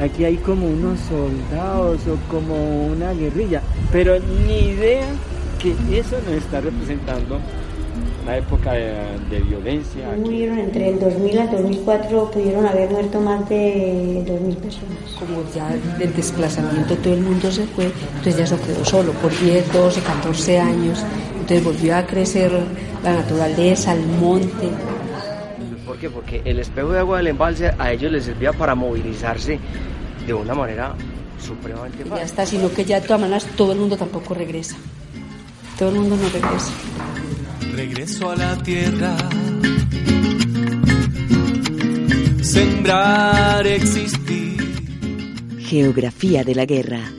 aquí hay como unos soldados o como una guerrilla, pero ni idea que eso nos está representando la época de, violencia. Murieron entre el 2000 al 2004, pudieron haber muerto más de 2.000 personas. Como ya del desplazamiento todo el mundo se fue, entonces ya se quedó solo por 10, 12, 14 años. Entonces volvió a crecer la naturaleza, el monte. ¿Por qué? Porque el espejo de agua del embalse a ellos les servía para movilizarse de una manera supremamente fácil. Ya está, sino que ya de todas maneras todo el mundo tampoco regresa. Todo el mundo no regresa. Regreso a la tierra. Sembrar, existir. Geografía de la guerra.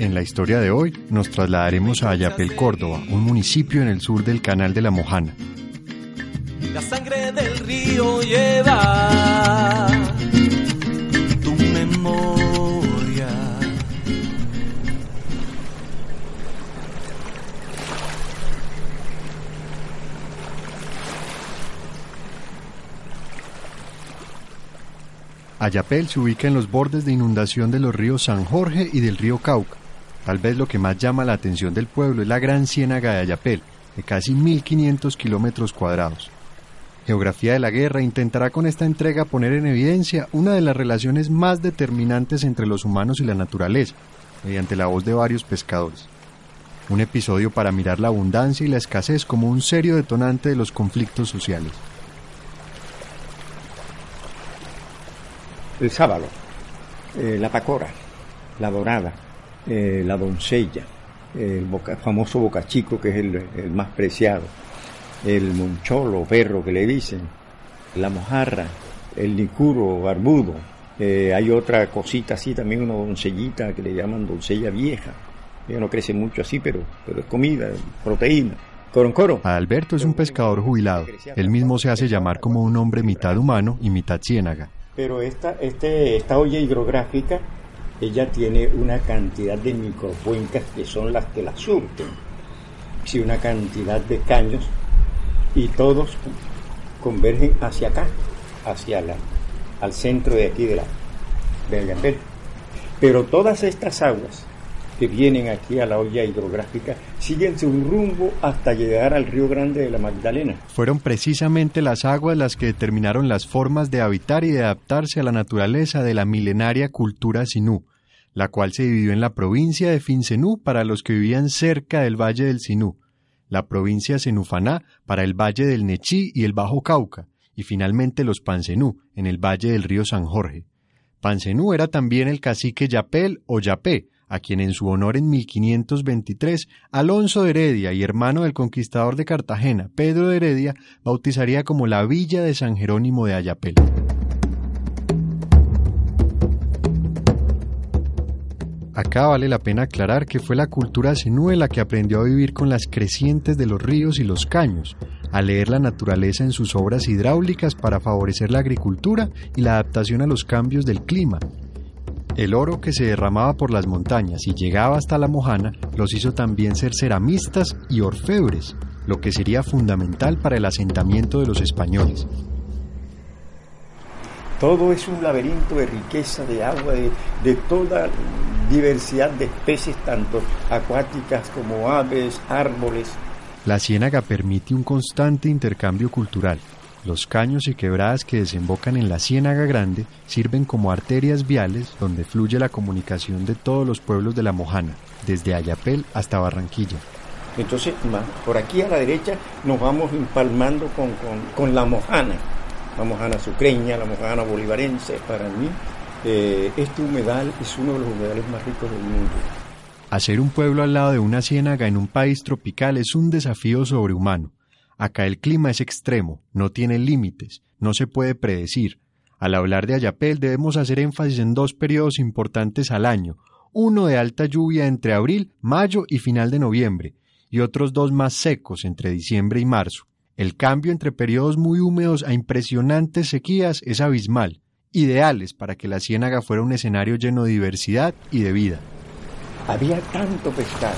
En la historia de hoy nos trasladaremos a Ayapel, Córdoba, un municipio en el sur del Canal de la Mojana. La sangre del río lleva tu memoria. Ayapel se ubica en los bordes de inundación de los ríos San Jorge y del río Cauca. Tal vez lo que más llama la atención del pueblo es la gran ciénaga de Ayapel, de casi 1.500 kilómetros cuadrados. Geografía de la Guerra intentará con esta entrega poner en evidencia una de las relaciones más determinantes entre los humanos y la naturaleza, mediante la voz de varios pescadores. Un episodio para mirar la abundancia y la escasez como un serio detonante de los conflictos sociales. el sábado, eh, la pacora, la dorada, eh, la doncella, el famoso bocachico que es el, más preciado, el moncholo, perro que le dicen, la mojarra, el licuro barbudo, eh, hay otra cosita así, también una doncellita que le llaman doncella vieja. Ella no crece mucho así, pero, pero es comida, proteína. Coro, Alberto es un pescador jubilado. Él mismo se hace llamar como un hombre mitad humano y mitad ciénaga pero esta, este, esta olla hidrográfica, ella tiene una cantidad de microcuencas que son las que la surten, sí, una cantidad de caños. Y todos convergen hacia acá, hacia la, al centro de aquí de la de Pero todas estas aguas que vienen aquí a la olla hidrográfica siguen su rumbo hasta llegar al río Grande de la Magdalena. Fueron precisamente las aguas las que determinaron las formas de habitar y de adaptarse a la naturaleza de la milenaria cultura Sinú, la cual se dividió en la provincia de Fincenú para los que vivían cerca del valle del Sinú, la provincia Senufaná para el valle del Nechí y el Bajo Cauca, y finalmente los Pancenú en el valle del río San Jorge. Pancenú era también el cacique Yapel o Yapé, a quien en su honor en 1523 Alonso de Heredia y hermano del conquistador de Cartagena, Pedro de Heredia, bautizaría como la villa de San Jerónimo de Ayapel. Acá vale la pena aclarar que fue la cultura senúe la que aprendió a vivir con las crecientes de los ríos y los caños, a leer la naturaleza en sus obras hidráulicas para favorecer la agricultura y la adaptación a los cambios del clima, el oro que se derramaba por las montañas y llegaba hasta la Mojana los hizo también ser ceramistas y orfebres, lo que sería fundamental para el asentamiento de los españoles. Todo es un laberinto de riqueza, de agua, de, de toda diversidad de especies, tanto acuáticas como aves, árboles. La ciénaga permite un constante intercambio cultural. Los caños y quebradas que desembocan en la Ciénaga Grande sirven como arterias viales donde fluye la comunicación de todos los pueblos de la Mojana, desde Ayapel hasta Barranquilla. Entonces, por aquí a la derecha nos vamos empalmando con, la Mojana, la Mojana sucreña, la Mojana bolivarense. Para mí, eh, este humedal es uno de los humedales más ricos del mundo. Hacer un pueblo al lado de una ciénaga en un país tropical es un desafío sobrehumano. Acá el clima es extremo, no tiene límites, no se puede predecir. Al hablar de Ayapel debemos hacer énfasis en dos periodos importantes al año, uno de alta lluvia entre abril, mayo y final de noviembre, y otros dos más secos entre diciembre y marzo. El cambio entre periodos muy húmedos a impresionantes sequías es abismal, ideales para que la ciénaga fuera un escenario lleno de diversidad y de vida. Había tanto pescado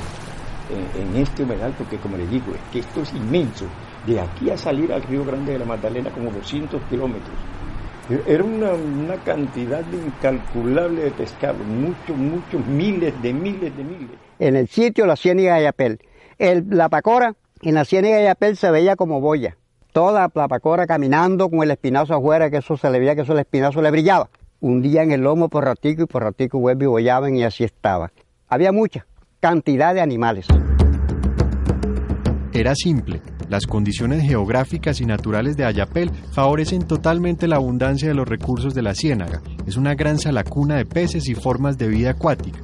en, en este humedal porque, como les digo, es que esto es inmenso de aquí a salir al Río Grande de la Magdalena como 200 kilómetros. Era una, una cantidad incalculable de pescado, muchos, muchos, miles de miles de miles. En el sitio la ciénaga de Ayapel. El, la pacora en la ciénaga de Ayapel se veía como boya. Toda la pacora caminando con el espinazo afuera, que eso se le veía que eso el espinazo le brillaba. Un día en el lomo por ratico y por ratico vuelve y bollaban y así estaba. Había mucha cantidad de animales. Era simple. Las condiciones geográficas y naturales de Ayapel favorecen totalmente la abundancia de los recursos de la ciénaga. Es una gran salacuna de peces y formas de vida acuática.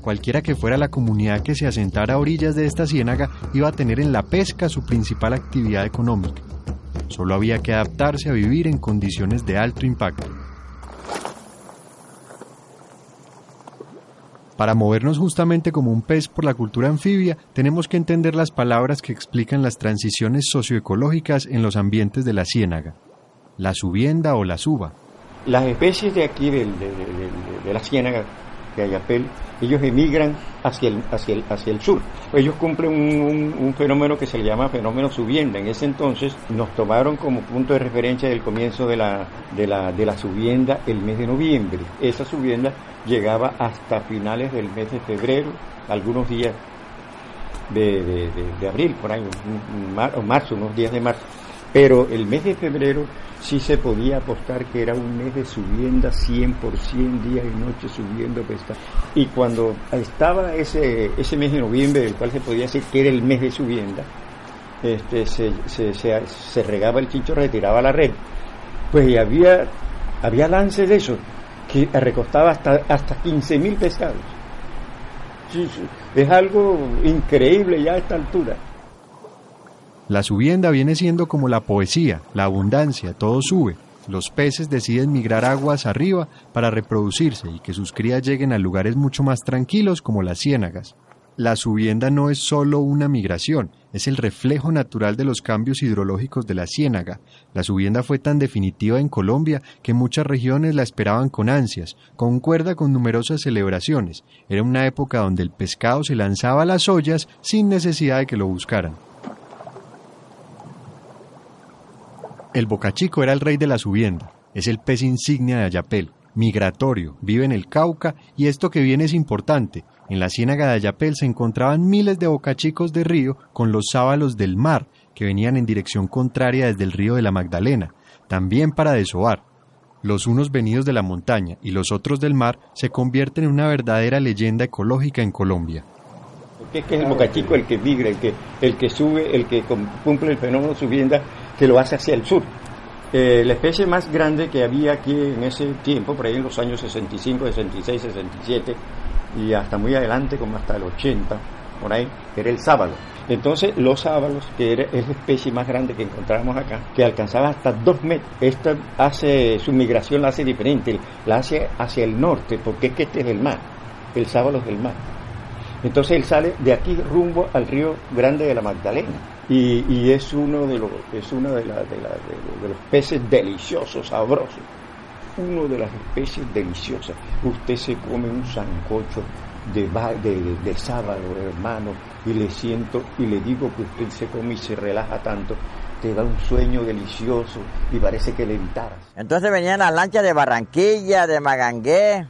Cualquiera que fuera la comunidad que se asentara a orillas de esta ciénaga iba a tener en la pesca su principal actividad económica. Solo había que adaptarse a vivir en condiciones de alto impacto. Para movernos justamente como un pez por la cultura anfibia, tenemos que entender las palabras que explican las transiciones socioecológicas en los ambientes de la ciénaga. La subienda o la suba. Las especies de aquí de, la ciénaga de Ayapel, ellos emigran hacia el, hacia el, hacia el sur. Ellos cumplen un, un, fenómeno que se le llama fenómeno subienda. En ese entonces nos tomaron como punto de referencia del comienzo de la, de la, de la subienda el mes de noviembre. Esa subienda llegaba hasta finales del mes de febrero, algunos días de abril, por ahí, o marzo, unos días de marzo. Pero el mes de febrero sí se podía apostar que era un mes de subienda 100 por 100 días y noches subiendo pesca. Y cuando estaba ese, ese mes de noviembre, del cual se podía decir que era el mes de subienda, este, se, se, regaba el chicho, retiraba la red, pues y había, había lances de eso que recostaba hasta, hasta 15 mil pescados. Es algo increíble ya a esta altura. La subienda viene siendo como la poesía, la abundancia, todo sube. Los peces deciden migrar aguas arriba para reproducirse y que sus crías lleguen a lugares mucho más tranquilos como las ciénagas. La subienda no es solo una migración, es el reflejo natural de los cambios hidrológicos de la ciénaga. La subienda fue tan definitiva en Colombia que muchas regiones la esperaban con ansias, concuerda con numerosas celebraciones. Era una época donde el pescado se lanzaba a las ollas sin necesidad de que lo buscaran. El bocachico era el rey de la subienda, es el pez insignia de Ayapel, migratorio, vive en el Cauca y esto que viene es importante. En la ciénaga de Ayapel se encontraban miles de bocachicos de río con los sábalos del mar, que venían en dirección contraria desde el río de la Magdalena, también para desovar. Los unos venidos de la montaña y los otros del mar se convierten en una verdadera leyenda ecológica en Colombia. Que es el bocachico el que migra, el que, el que sube, el que cumple el fenómeno subienda que lo hace hacia el sur. Eh, la especie más grande que había aquí en ese tiempo, por ahí en los años 65, 66, 67 y hasta muy adelante, como hasta el 80, por ahí, era el sábalo. Entonces, los sábalos, que era, es la especie más grande que encontramos acá, que alcanzaba hasta dos metros. Esta hace, su migración la hace diferente, la hace hacia el norte, porque es que este es el mar, el sábalo es del mar. Entonces él sale de aquí rumbo al río Grande de la Magdalena. Y, es uno de los es uno de, los peces deliciosos, sabrosos. Uno de las especies deliciosas. Usted se come un sancocho de, de, de sábado, hermano, y le siento y le digo que usted se come y se relaja tanto te da un sueño delicioso y parece que levitaras. Entonces venían las lanchas de Barranquilla, de Magangué,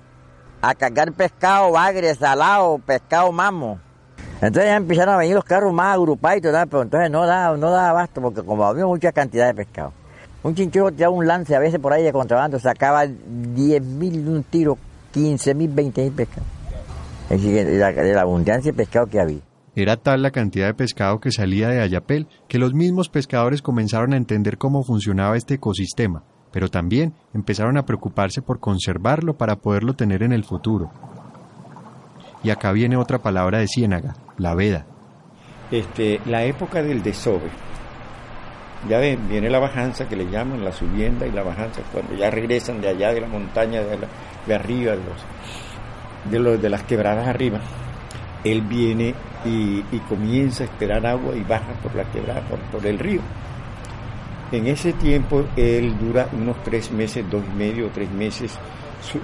a cargar pescado bagre, salado, pescado mamo. Entonces ya empezaron a venir los carros más agrupados y pero entonces no da, no da abasto porque como había mucha cantidad de pescado. Un chinchorro tiraba un lance a veces por ahí de contrabando, sacaba 10 mil de un tiro, 15 mil, 20 mil pescados. La abundancia de pescado que había. Era tal la cantidad de pescado que salía de Ayapel que los mismos pescadores comenzaron a entender cómo funcionaba este ecosistema, pero también empezaron a preocuparse por conservarlo para poderlo tener en el futuro. Y acá viene otra palabra de ciénaga, la veda. Este, la época del desove. Ya ven, viene la bajanza que le llaman la subienda y la bajanza cuando ya regresan de allá de la montaña de, la, de arriba, de, los, de, los, de las quebradas arriba. Él viene y, comienza a esperar agua y baja por la quebrada, por el río. En ese tiempo él dura unos tres meses, dos y medio, tres meses,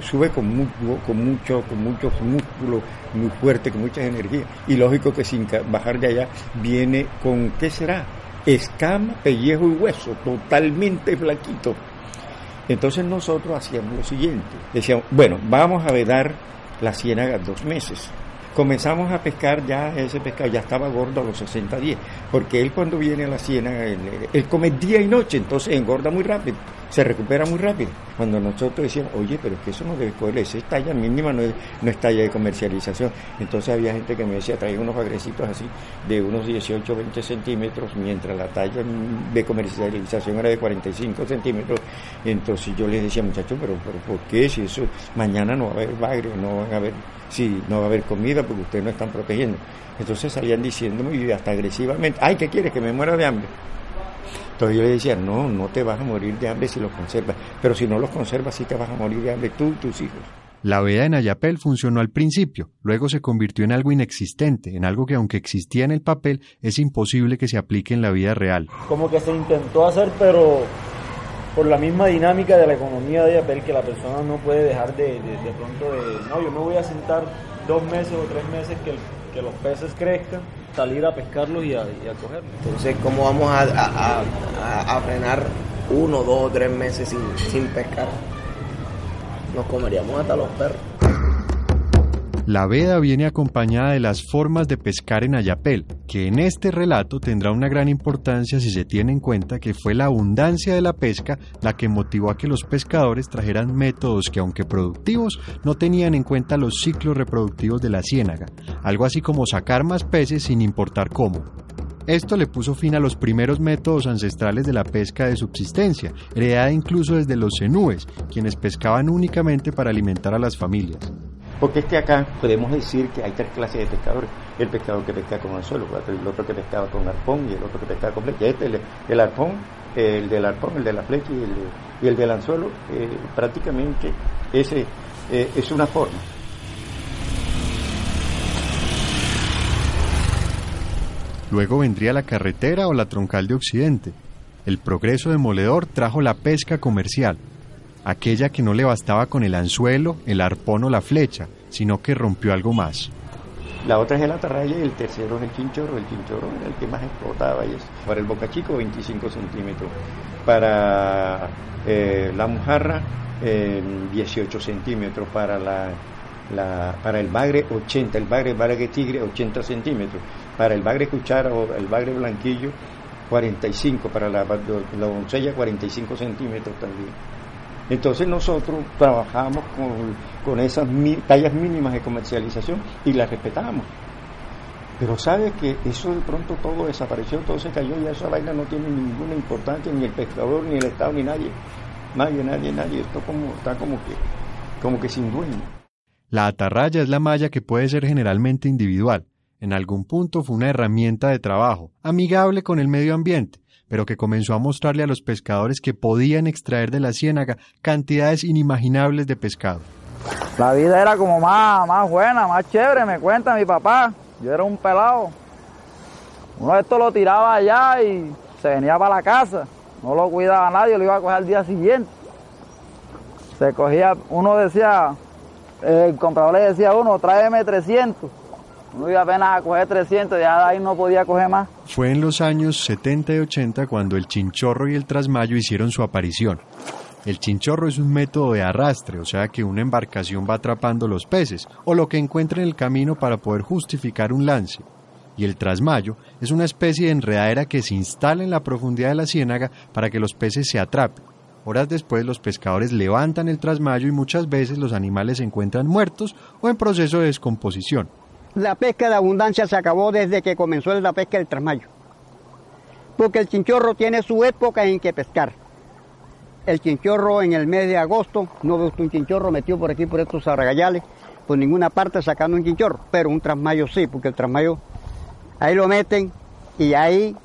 sube con mucho, con mucho, con mucho músculo, muy fuerte, con mucha energía. Y lógico que sin bajar de allá viene con, ¿qué será? Escama, pellejo y hueso, totalmente flaquito. Entonces nosotros hacíamos lo siguiente, decíamos, bueno, vamos a vedar la ciénaga dos meses. Comenzamos a pescar ya, ese pescado ya estaba gordo a los 60 días, porque él cuando viene a la ciénaga, él, él come día y noche, entonces engorda muy rápido, se recupera muy rápido. Cuando nosotros decíamos, oye, pero es que eso no debe coger, esa es talla mínima, no es, no es talla de comercialización. Entonces había gente que me decía, traía unos agresitos así de unos 18 20 centímetros, mientras la talla de comercialización era de 45 centímetros. Entonces yo les decía, muchachos, pero, pero ¿por qué? Si eso mañana no va a haber bagre, no van a haber, si no va a haber comida porque ustedes no están protegiendo. Entonces salían diciéndome y hasta agresivamente, ay, ¿qué quieres? Que me muera de hambre. Entonces yo le decía, no, no te vas a morir de hambre si los conservas, pero si no los conservas sí te vas a morir de hambre tú y tus hijos. La veda en Ayapel funcionó al principio, luego se convirtió en algo inexistente, en algo que aunque existía en el papel, es imposible que se aplique en la vida real. Como que se intentó hacer, pero por la misma dinámica de la economía de Ayapel, que la persona no puede dejar de, de, de pronto de, no, yo me voy a sentar dos meses o tres meses que los peces crezcan, salir a pescarlos y a, cogerlos. Entonces, ¿cómo vamos a, frenar uno, dos o tres meses sin pescar? Nos comeríamos hasta los perros. La veda viene acompañada de las formas de pescar en Ayapel, que en este relato tendrá una gran importancia si se tiene en cuenta que fue la abundancia de la pesca la que motivó a que los pescadores trajeran métodos que aunque productivos no tenían en cuenta los ciclos reproductivos de la ciénaga, algo así como sacar más peces sin importar cómo. Esto le puso fin a los primeros métodos ancestrales de la pesca de subsistencia, heredada incluso desde los zenúes, quienes pescaban únicamente para alimentar a las familias. Porque es que acá podemos decir que hay tres clases de pescadores. El pescador que pesca con anzuelo, el otro que pescaba con arpón y el otro que pescaba con flecha. Este, el, el arpón, el del arpón, el de la flecha y el, del anzuelo, eh, prácticamente ese eh, es una forma. Luego vendría la carretera o la troncal de Occidente. El progreso demoledor trajo la pesca comercial, aquella que no le bastaba con el anzuelo, el arpón o la flecha, sino que rompió algo más. La otra es el atarraya y el tercero es el chinchorro. El chinchorro era el que más explotaba. Y es para el boca chico 25 centímetros. Para eh, la mojarra eh, 18 centímetros. Para la, para el bagre 80. El bagre, el bagre tigre 80 centímetros. Para el bagre cuchara o el bagre blanquillo 45. Para la doncella 45 centímetros también. Entonces nosotros trabajamos con, con esas tallas mínimas de comercialización y las respetábamos. Pero sabe que eso de pronto todo desapareció, todo se cayó y esa vaina no tiene ninguna importancia, ni el pescador, ni el Estado, ni nadie. Nadie, nadie, nadie. Esto como, está como que, como que sin dueño. La atarraya es la malla que puede ser generalmente individual. En algún punto fue una herramienta de trabajo, amigable con el medio ambiente, pero que comenzó a mostrarle a los pescadores que podían extraer de la ciénaga cantidades inimaginables de pescado. La vida era como más, más buena, más chévere, me cuenta mi papá. Yo era un pelado. Uno de estos lo tiraba allá y se venía para la casa. No lo cuidaba nadie, lo iba a coger al día siguiente. Se cogía, uno decía, el comprador le decía a uno, tráeme 300. Uno iba apenas a coger 300, ya ahí no podía coger más. Fue en los años 70 y 80 cuando el chinchorro y el trasmayo hicieron su aparición. El chinchorro es un método de arrastre, o sea que una embarcación va atrapando los peces o lo que encuentre en el camino para poder justificar un lance. Y el trasmayo es una especie de enredadera que se instala en la profundidad de la ciénaga para que los peces se atrapen. Horas después los pescadores levantan el trasmayo y muchas veces los animales se encuentran muertos o en proceso de descomposición. La pesca de abundancia se acabó desde que comenzó la pesca del trasmayo. Porque el chinchorro tiene su época en que pescar. El chinchorro en el mes de agosto, no ve usted un chinchorro metido por aquí por estos arragallales, por ninguna parte sacando un chinchorro, pero un trasmayo sí, porque el trasmayo ahí lo meten y ahí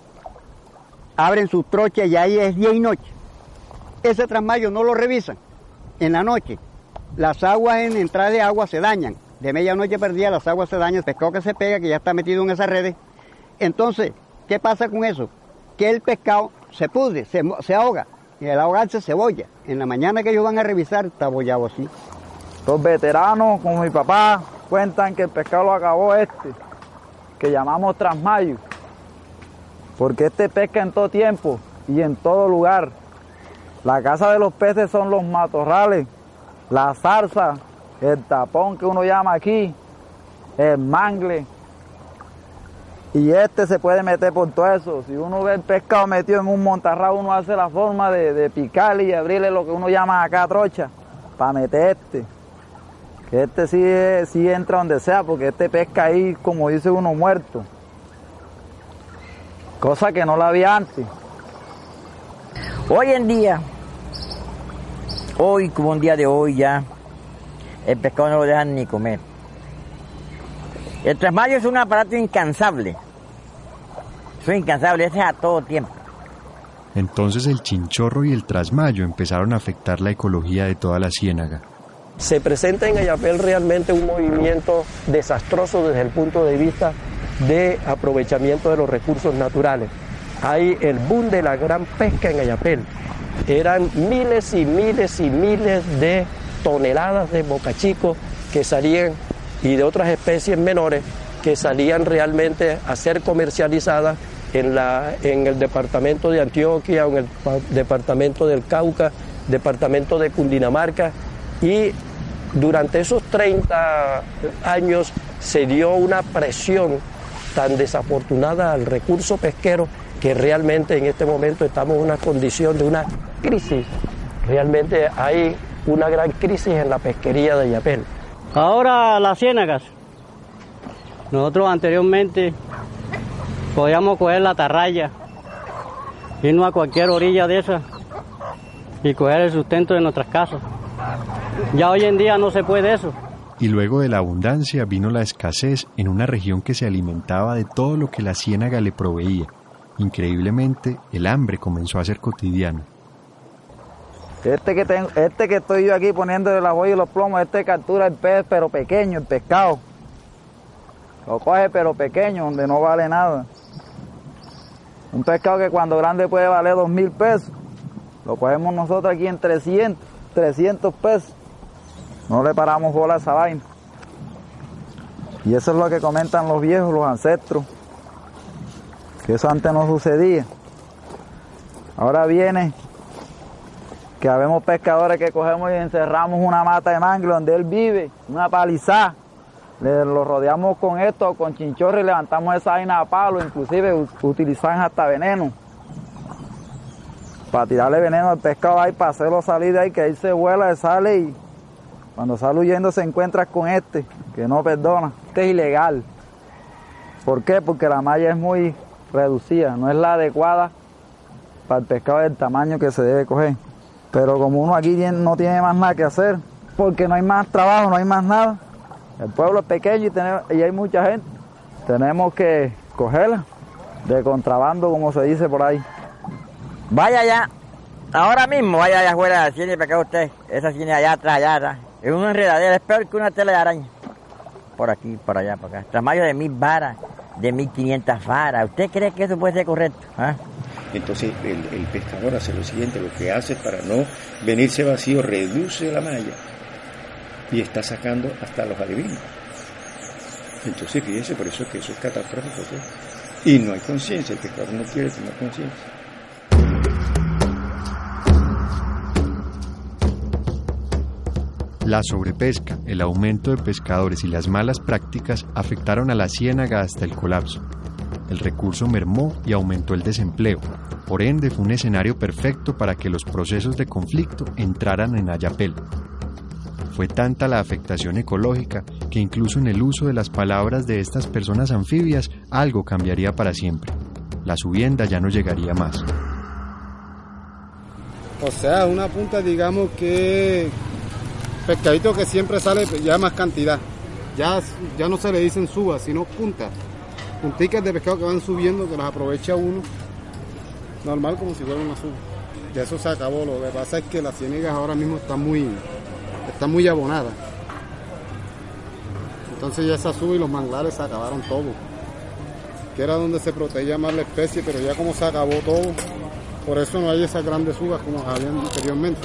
abren sus trochas y ahí es día y noche. Ese trasmayo no lo revisan en la noche. Las aguas en entrada de agua se dañan. De medianoche perdida las aguas se dañan, el pescado que se pega, que ya está metido en esas redes. Entonces, ¿qué pasa con eso? Que el pescado se pudre, se, ahoga. Y al ahogarse se bolla. En la mañana que ellos van a revisar, está bollado así. Los veteranos, como mi papá, cuentan que el pescado lo acabó este, que llamamos trasmayo. Porque este pesca en todo tiempo y en todo lugar. La casa de los peces son los matorrales, la zarza, el tapón que uno llama aquí, el mangle. Y este se puede meter por todo eso. Si uno ve el pescado metido en un montarrado, uno hace la forma de, de picarle y abrirle lo que uno llama acá trocha, para meter este. Que este sí, sí entra donde sea, porque este pesca ahí, como dice uno, muerto. Cosa que no la había antes. Hoy en día, hoy como un día de hoy ya, el pescado no lo dejan ni comer. El trasmayo es un aparato incansable. Es incansable, ese es a todo tiempo. Entonces el chinchorro y el trasmayo empezaron a afectar la ecología de toda la ciénaga. Se presenta en Ayapel realmente un movimiento desastroso desde el punto de vista de aprovechamiento de los recursos naturales. Hay el boom de la gran pesca en Ayapel. Eran miles y miles y miles de toneladas de bocachico que salían y de otras especies menores que salían realmente a ser comercializadas en, la, en el departamento de Antioquia, en el departamento del Cauca, departamento de Cundinamarca y durante esos 30 años se dio una presión tan desafortunada al recurso pesquero que realmente en este momento estamos en una condición de una crisis. Realmente hay una gran crisis en la pesquería de Yapel. Ahora las ciénagas. Nosotros anteriormente podíamos coger la tarraya, irnos a cualquier orilla de esa y coger el sustento de nuestras casas. Ya hoy en día no se puede eso. Y luego de la abundancia vino la escasez en una región que se alimentaba de todo lo que la ciénaga le proveía. Increíblemente, el hambre comenzó a ser cotidiano. Este que, tengo, este que estoy yo aquí poniendo la boya y los plomos, este captura el pez, pero pequeño, el pescado. Lo coge, pero pequeño, donde no vale nada. Un pescado que cuando grande puede valer dos mil pesos. Lo cogemos nosotros aquí en 300, 300 pesos. No le paramos bola a esa vaina. Y eso es lo que comentan los viejos, los ancestros. Que eso antes no sucedía. Ahora viene que habemos pescadores que cogemos y encerramos una mata de mangle donde él vive, una palizada. Le, lo rodeamos con esto, con chinchorro y levantamos esa vaina a palo, inclusive utilizan hasta veneno. Para tirarle veneno al pescado ahí, para hacerlo salir de ahí, que ahí se vuela, sale y cuando sale huyendo se encuentra con este, que no perdona. Este es ilegal. ¿Por qué? Porque la malla es muy reducida, no es la adecuada para el pescado del tamaño que se debe coger. Pero como uno aquí no tiene más nada que hacer, porque no hay más trabajo, no hay más nada, el pueblo es pequeño y, tenemos, y hay mucha gente, tenemos que cogerla de contrabando, como se dice por ahí. Vaya allá, ahora mismo vaya allá afuera del cine para usted, esa cine allá atrás, allá atrás. Es una enredadera, es peor que una tela de araña. Por aquí, por allá, por acá. Tamaño de mil varas, de mil quinientas varas. ¿Usted cree que eso puede ser correcto? ¿Ah? Entonces el, pescador hace lo siguiente, lo que hace para no venirse vacío, reduce la malla y está sacando hasta los adivinos. Entonces fíjense, por eso es que eso es catastrófico. Y no hay conciencia, el pescador no quiere tener conciencia. La sobrepesca, el aumento de pescadores y las malas prácticas afectaron a la ciénaga hasta el colapso. El recurso mermó y aumentó el desempleo. Por ende, fue un escenario perfecto para que los procesos de conflicto entraran en Ayapel. Fue tanta la afectación ecológica que incluso en el uso de las palabras de estas personas anfibias algo cambiaría para siempre. La subienda ya no llegaría más. O sea, una punta digamos que pescadito que siempre sale ya más cantidad. Ya, ya no se le dicen suba, sino punta. Punticas de pescado que van subiendo, que las aprovecha uno. Normal como si fuera una suba. Ya eso se acabó. Lo que pasa es que las ciénegas ahora mismo están muy, están muy abonadas. Entonces ya esa suba y los manglares se acabaron todo. Que era donde se protegía más la especie, pero ya como se acabó todo, por eso no hay esas grandes subas como habían anteriormente.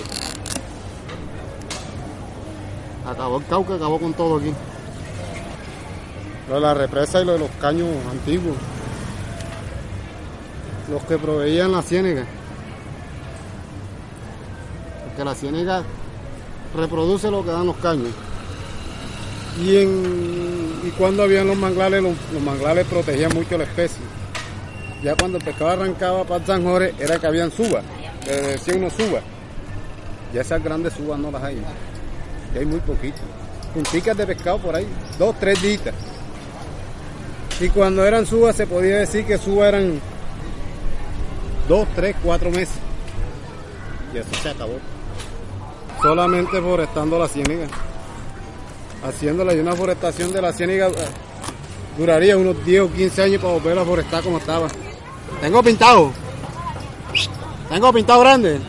Acabó el Cauca, acabó con todo aquí. Lo de la represa y lo de los caños antiguos. Los que proveían la ciénega. que la ciénaga reproduce lo que dan los caños. Y, en, y cuando habían los manglares, los, los manglares protegían mucho la especie. Ya cuando el pescado arrancaba para San Jorge era que habían subas, le decían unos subas. Ya esas grandes subas no las hay. Ya hay muy poquitas. Punticas de pescado por ahí, dos, tres días. Y cuando eran subas se podía decir que subas eran dos, tres, cuatro meses. Y eso se acabó. Solamente forestando la ciénaga. Haciéndola y una forestación de la ciénaga eh, duraría unos 10 o 15 años para volver a forestar como estaba. Tengo pintado. Tengo pintado grande.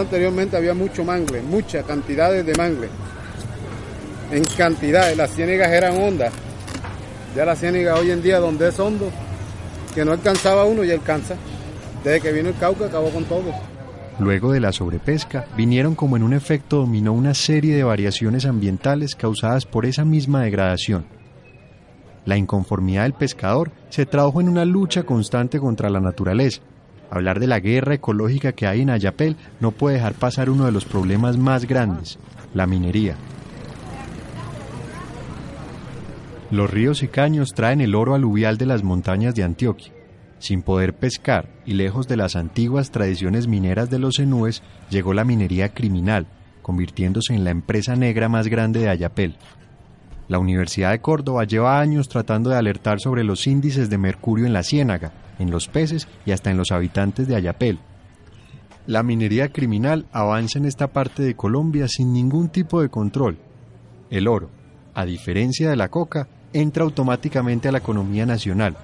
Anteriormente había mucho mangle, muchas cantidades de mangle. En cantidades, las ciénegas eran hondas. Ya la ciénaga hoy en día donde es hondo, que no alcanzaba uno y alcanza. Desde que vino el Cauca acabó con todo. Luego de la sobrepesca, vinieron como en un efecto dominó una serie de variaciones ambientales causadas por esa misma degradación. La inconformidad del pescador se tradujo en una lucha constante contra la naturaleza. Hablar de la guerra ecológica que hay en Ayapel no puede dejar pasar uno de los problemas más grandes, la minería. Los ríos y caños traen el oro aluvial de las montañas de Antioquia. Sin poder pescar y lejos de las antiguas tradiciones mineras de los cenúes, llegó la minería criminal, convirtiéndose en la empresa negra más grande de Ayapel. La Universidad de Córdoba lleva años tratando de alertar sobre los índices de mercurio en la ciénaga, en los peces y hasta en los habitantes de Ayapel. La minería criminal avanza en esta parte de Colombia sin ningún tipo de control. El oro, a diferencia de la coca, entra automáticamente a la economía nacional.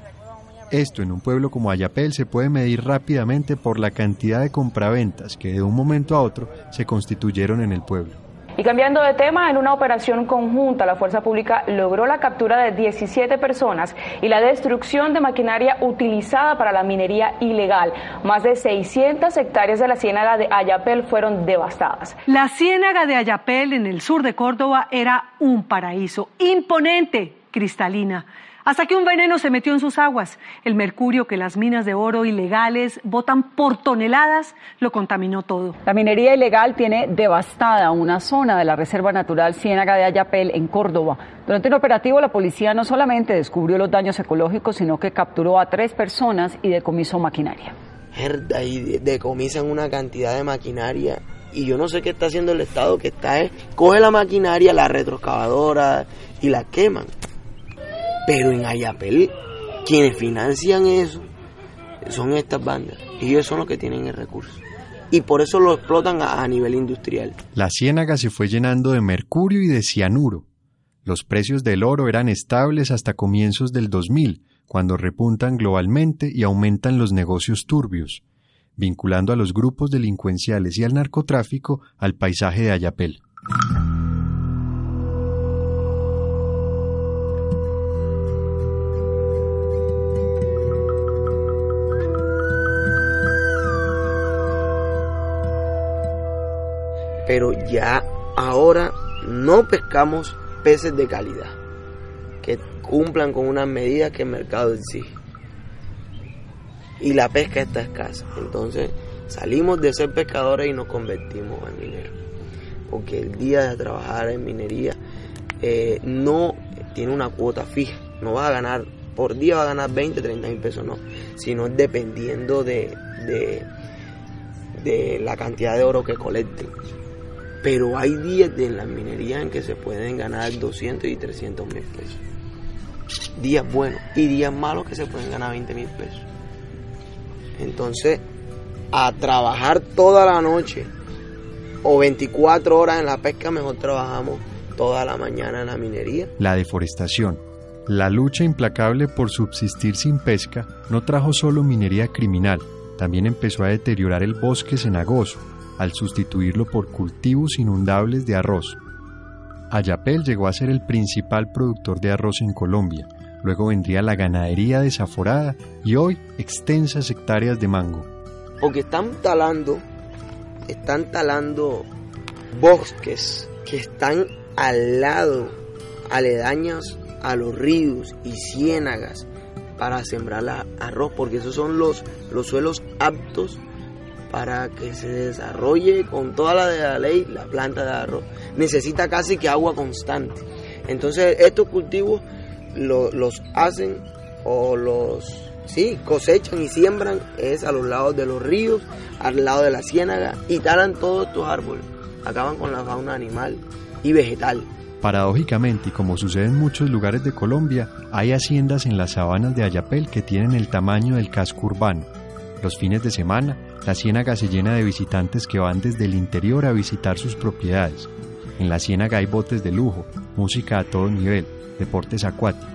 Esto en un pueblo como Ayapel se puede medir rápidamente por la cantidad de compraventas que de un momento a otro se constituyeron en el pueblo. Y cambiando de tema, en una operación conjunta, la Fuerza Pública logró la captura de 17 personas y la destrucción de maquinaria utilizada para la minería ilegal. Más de 600 hectáreas de la ciénaga de Ayapel fueron devastadas. La ciénaga de Ayapel en el sur de Córdoba era un paraíso imponente, cristalina hasta que un veneno se metió en sus aguas. El mercurio que las minas de oro ilegales botan por toneladas lo contaminó todo. La minería ilegal tiene devastada una zona de la Reserva Natural Ciénaga de Ayapel en Córdoba. Durante un operativo la policía no solamente descubrió los daños ecológicos, sino que capturó a tres personas y decomisó maquinaria. Herda, y decomisan una cantidad de maquinaria y yo no sé qué está haciendo el Estado, que está es, coge la maquinaria, la retroexcavadora y la queman. Pero en Ayapel, quienes financian eso son estas bandas. Y ellos son los que tienen el recurso. Y por eso lo explotan a, a nivel industrial. La ciénaga se fue llenando de mercurio y de cianuro. Los precios del oro eran estables hasta comienzos del 2000, cuando repuntan globalmente y aumentan los negocios turbios, vinculando a los grupos delincuenciales y al narcotráfico al paisaje de Ayapel. Pero ya ahora no pescamos peces de calidad que cumplan con unas medidas que el mercado exige. Y la pesca está escasa. Entonces salimos de ser pescadores y nos convertimos en mineros. Porque el día de trabajar en minería eh, no tiene una cuota fija. No va a ganar, por día va a ganar 20, 30 mil pesos, no. Sino dependiendo de, de, de la cantidad de oro que colecten. Pero hay días de la minería en que se pueden ganar 200 y 300 mil pesos. Días buenos y días malos que se pueden ganar 20 mil pesos. Entonces, a trabajar toda la noche o 24 horas en la pesca, mejor trabajamos toda la mañana en la minería. La deforestación, la lucha implacable por subsistir sin pesca, no trajo solo minería criminal, también empezó a deteriorar el bosque cenagoso, al sustituirlo por cultivos inundables de arroz. Ayapel llegó a ser el principal productor de arroz en Colombia, luego vendría la ganadería desaforada y hoy extensas hectáreas de mango. Porque están talando, están talando bosques que están al lado, aledaños a los ríos y ciénagas, para sembrar arroz, porque esos son los, los suelos aptos para que se desarrolle con toda la de la ley la planta de arroz. Necesita casi que agua constante. Entonces estos cultivos los hacen o los sí, cosechan y siembran es a los lados de los ríos, al lado de la ciénaga y talan todos estos árboles. Acaban con la fauna animal y vegetal. Paradójicamente, y como sucede en muchos lugares de Colombia, hay haciendas en las sabanas de Ayapel que tienen el tamaño del casco urbano. Los fines de semana, la ciénaga se llena de visitantes que van desde el interior a visitar sus propiedades. En la ciénaga hay botes de lujo, música a todo nivel, deportes acuáticos.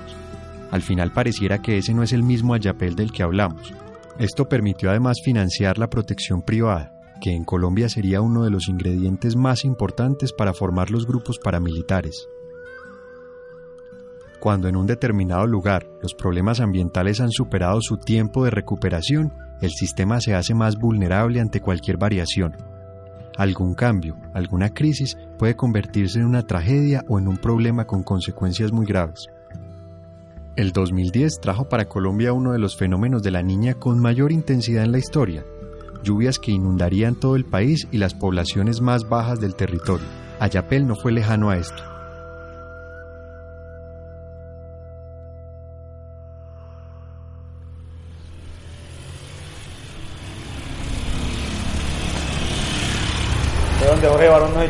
Al final pareciera que ese no es el mismo Ayapel del que hablamos. Esto permitió además financiar la protección privada, que en Colombia sería uno de los ingredientes más importantes para formar los grupos paramilitares. Cuando en un determinado lugar los problemas ambientales han superado su tiempo de recuperación, el sistema se hace más vulnerable ante cualquier variación. Algún cambio, alguna crisis puede convertirse en una tragedia o en un problema con consecuencias muy graves. El 2010 trajo para Colombia uno de los fenómenos de la niña con mayor intensidad en la historia, lluvias que inundarían todo el país y las poblaciones más bajas del territorio. Ayapel no fue lejano a esto.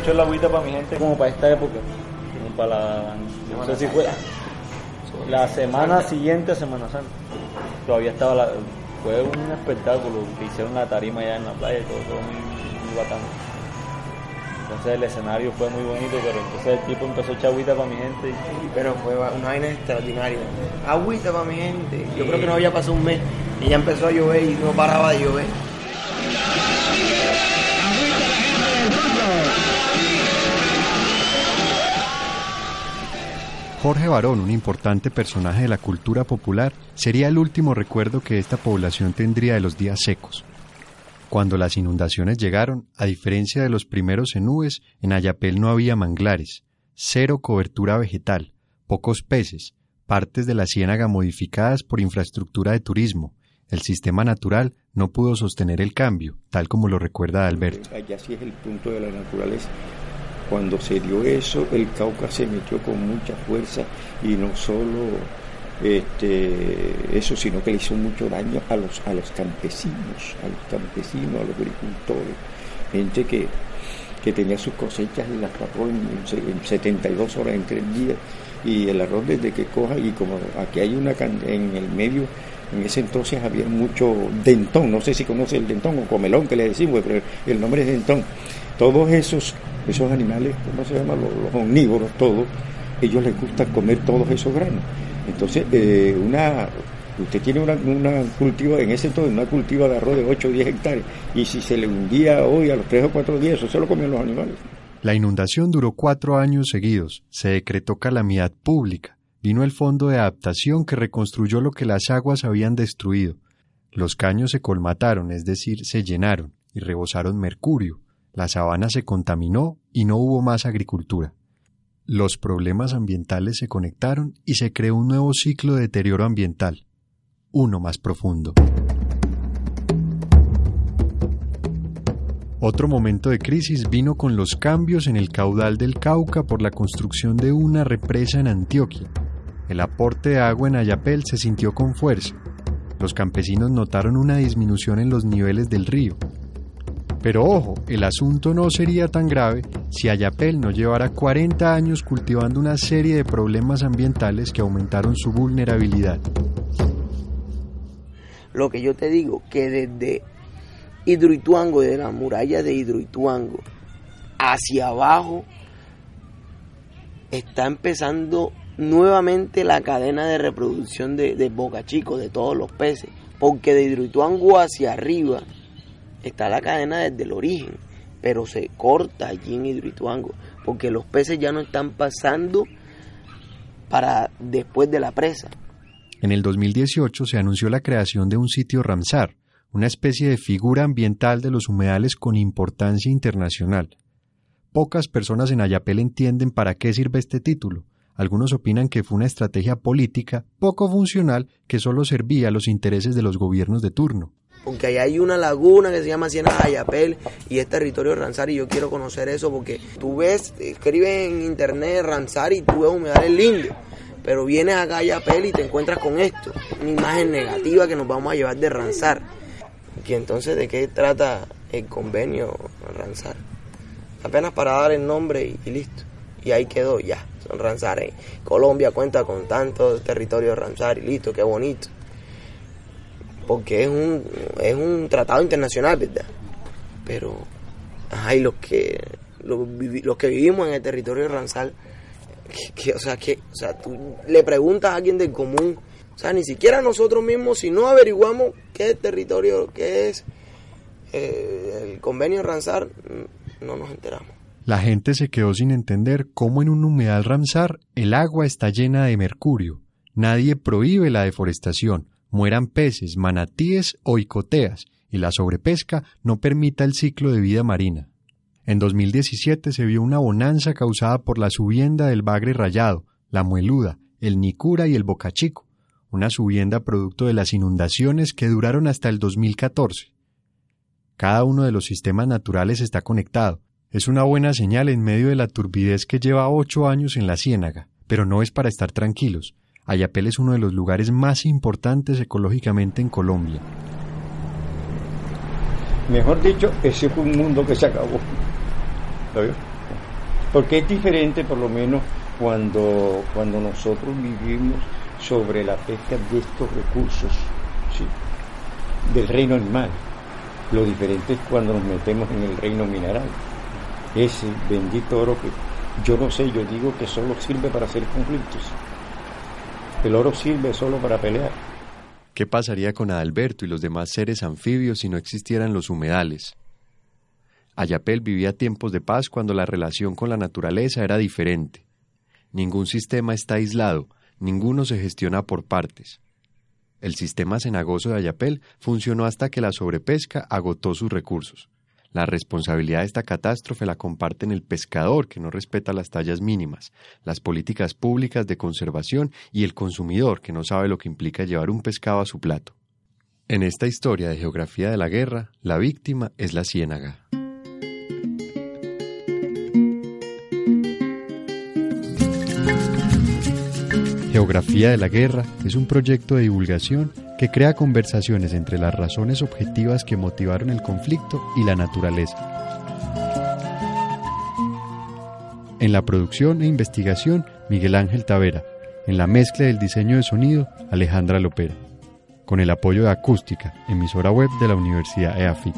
Echó la agüita para mi gente como para esta época. Como para la... No sé si fue la semana siguiente a Semana Santa. Todavía estaba la, fue un espectáculo que hicieron la tarima allá en la playa y todo, todo muy, muy bacano. Entonces el escenario fue muy bonito, pero entonces el tipo empezó a echar agüita para mi gente. Pero fue una vaina extraordinaria. Agüita para mi gente. Yo creo que no había pasado un mes y ya empezó a llover y no paraba de llover. Jorge Barón, un importante personaje de la cultura popular, sería el último recuerdo que esta población tendría de los días secos. Cuando las inundaciones llegaron, a diferencia de los primeros enúes, en Ayapel no había manglares, cero cobertura vegetal, pocos peces, partes de la ciénaga modificadas por infraestructura de turismo. El sistema natural no pudo sostener el cambio, tal como lo recuerda Alberto. Allá sí es el punto de la naturaleza cuando se dio eso, el Cauca se metió con mucha fuerza y no solo este, eso, sino que le hizo mucho daño a los, a los campesinos, a los campesinos, a los agricultores, gente que, que tenía sus cosechas y las tapó en, en 72 horas, en tres días, y el arroz desde que coja, y como aquí hay una en el medio, en ese entonces había mucho dentón, no sé si conoce el dentón o comelón que le decimos, pero el nombre es dentón. Todos esos esos animales, ¿cómo se llama? Los, omnívoros, todos, ellos les gusta comer todos esos granos. Entonces, eh, una, usted tiene una, una, cultiva, en ese entonces, una cultiva de arroz de 8 o 10 hectáreas, y si se le hundía hoy a los 3 o 4 días, eso se lo comen los animales. La inundación duró cuatro años seguidos, se decretó calamidad pública, vino el fondo de adaptación que reconstruyó lo que las aguas habían destruido. Los caños se colmataron, es decir, se llenaron y rebosaron mercurio, la sabana se contaminó y no hubo más agricultura. Los problemas ambientales se conectaron y se creó un nuevo ciclo de deterioro ambiental, uno más profundo. Otro momento de crisis vino con los cambios en el caudal del Cauca por la construcción de una represa en Antioquia. El aporte de agua en Ayapel se sintió con fuerza. Los campesinos notaron una disminución en los niveles del río, pero ojo, el asunto no sería tan grave si Ayapel no llevara 40 años cultivando una serie de problemas ambientales que aumentaron su vulnerabilidad. Lo que yo te digo, que desde Hidroituango, de la muralla de Hidroituango, hacia abajo, está empezando nuevamente la cadena de reproducción de, de Boca Chico, de todos los peces, porque de Hidroituango hacia arriba está la cadena desde el origen, pero se corta allí en Hidroituango, porque los peces ya no están pasando para después de la presa. En el 2018 se anunció la creación de un sitio Ramsar, una especie de figura ambiental de los humedales con importancia internacional. Pocas personas en Ayapel entienden para qué sirve este título, algunos opinan que fue una estrategia política poco funcional que solo servía a los intereses de los gobiernos de turno. Porque ahí hay una laguna que se llama de Ayapel y es territorio de Ranzar y yo quiero conocer eso porque tú ves, escribes en internet Ranzar y tú ves humedales lindos, pero vienes a Ayapel y te encuentras con esto, una imagen negativa que nos vamos a llevar de Ranzar. Y entonces, ¿de qué trata el convenio Ranzar? Apenas para dar el nombre y listo. Y ahí quedó ya, son Ranzar. ¿eh? Colombia cuenta con tanto territorio de Ranzar y listo, qué bonito porque es un, es un tratado internacional, ¿verdad? Pero hay los que los, los, que vivimos en el territorio Ranzal, que, o sea, que, o sea, tú le preguntas a alguien del común, o sea, ni siquiera nosotros mismos, si no averiguamos qué territorio, qué es eh, el convenio Ramsar, no nos enteramos. La gente se quedó sin entender cómo en un humedal Ramsar el agua está llena de mercurio. Nadie prohíbe la deforestación, mueran peces, manatíes o icoteas y la sobrepesca no permita el ciclo de vida marina. En 2017 se vio una bonanza causada por la subienda del bagre rayado, la mueluda, el nicura y el bocachico, una subienda producto de las inundaciones que duraron hasta el 2014. Cada uno de los sistemas naturales está conectado. Es una buena señal en medio de la turbidez que lleva ocho años en la ciénaga, pero no es para estar tranquilos. Ayapel es uno de los lugares más importantes ecológicamente en Colombia. Mejor dicho, ese fue un mundo que se acabó. ¿Lo Porque es diferente, por lo menos, cuando, cuando nosotros vivimos sobre la pesca de estos recursos ¿sí? del reino animal. Lo diferente es cuando nos metemos en el reino mineral. Ese bendito oro que yo no sé, yo digo que solo sirve para hacer conflictos. El oro sirve solo para pelear. ¿Qué pasaría con Adalberto y los demás seres anfibios si no existieran los humedales? Ayapel vivía tiempos de paz cuando la relación con la naturaleza era diferente. Ningún sistema está aislado, ninguno se gestiona por partes. El sistema cenagoso de Ayapel funcionó hasta que la sobrepesca agotó sus recursos. La responsabilidad de esta catástrofe la comparten el pescador que no respeta las tallas mínimas, las políticas públicas de conservación y el consumidor que no sabe lo que implica llevar un pescado a su plato. En esta historia de geografía de la guerra, la víctima es la ciénaga. Geografía de la Guerra es un proyecto de divulgación que crea conversaciones entre las razones objetivas que motivaron el conflicto y la naturaleza. En la producción e investigación, Miguel Ángel Tavera. En la mezcla del diseño de sonido, Alejandra Lopera. Con el apoyo de Acústica, emisora web de la Universidad EAFIT.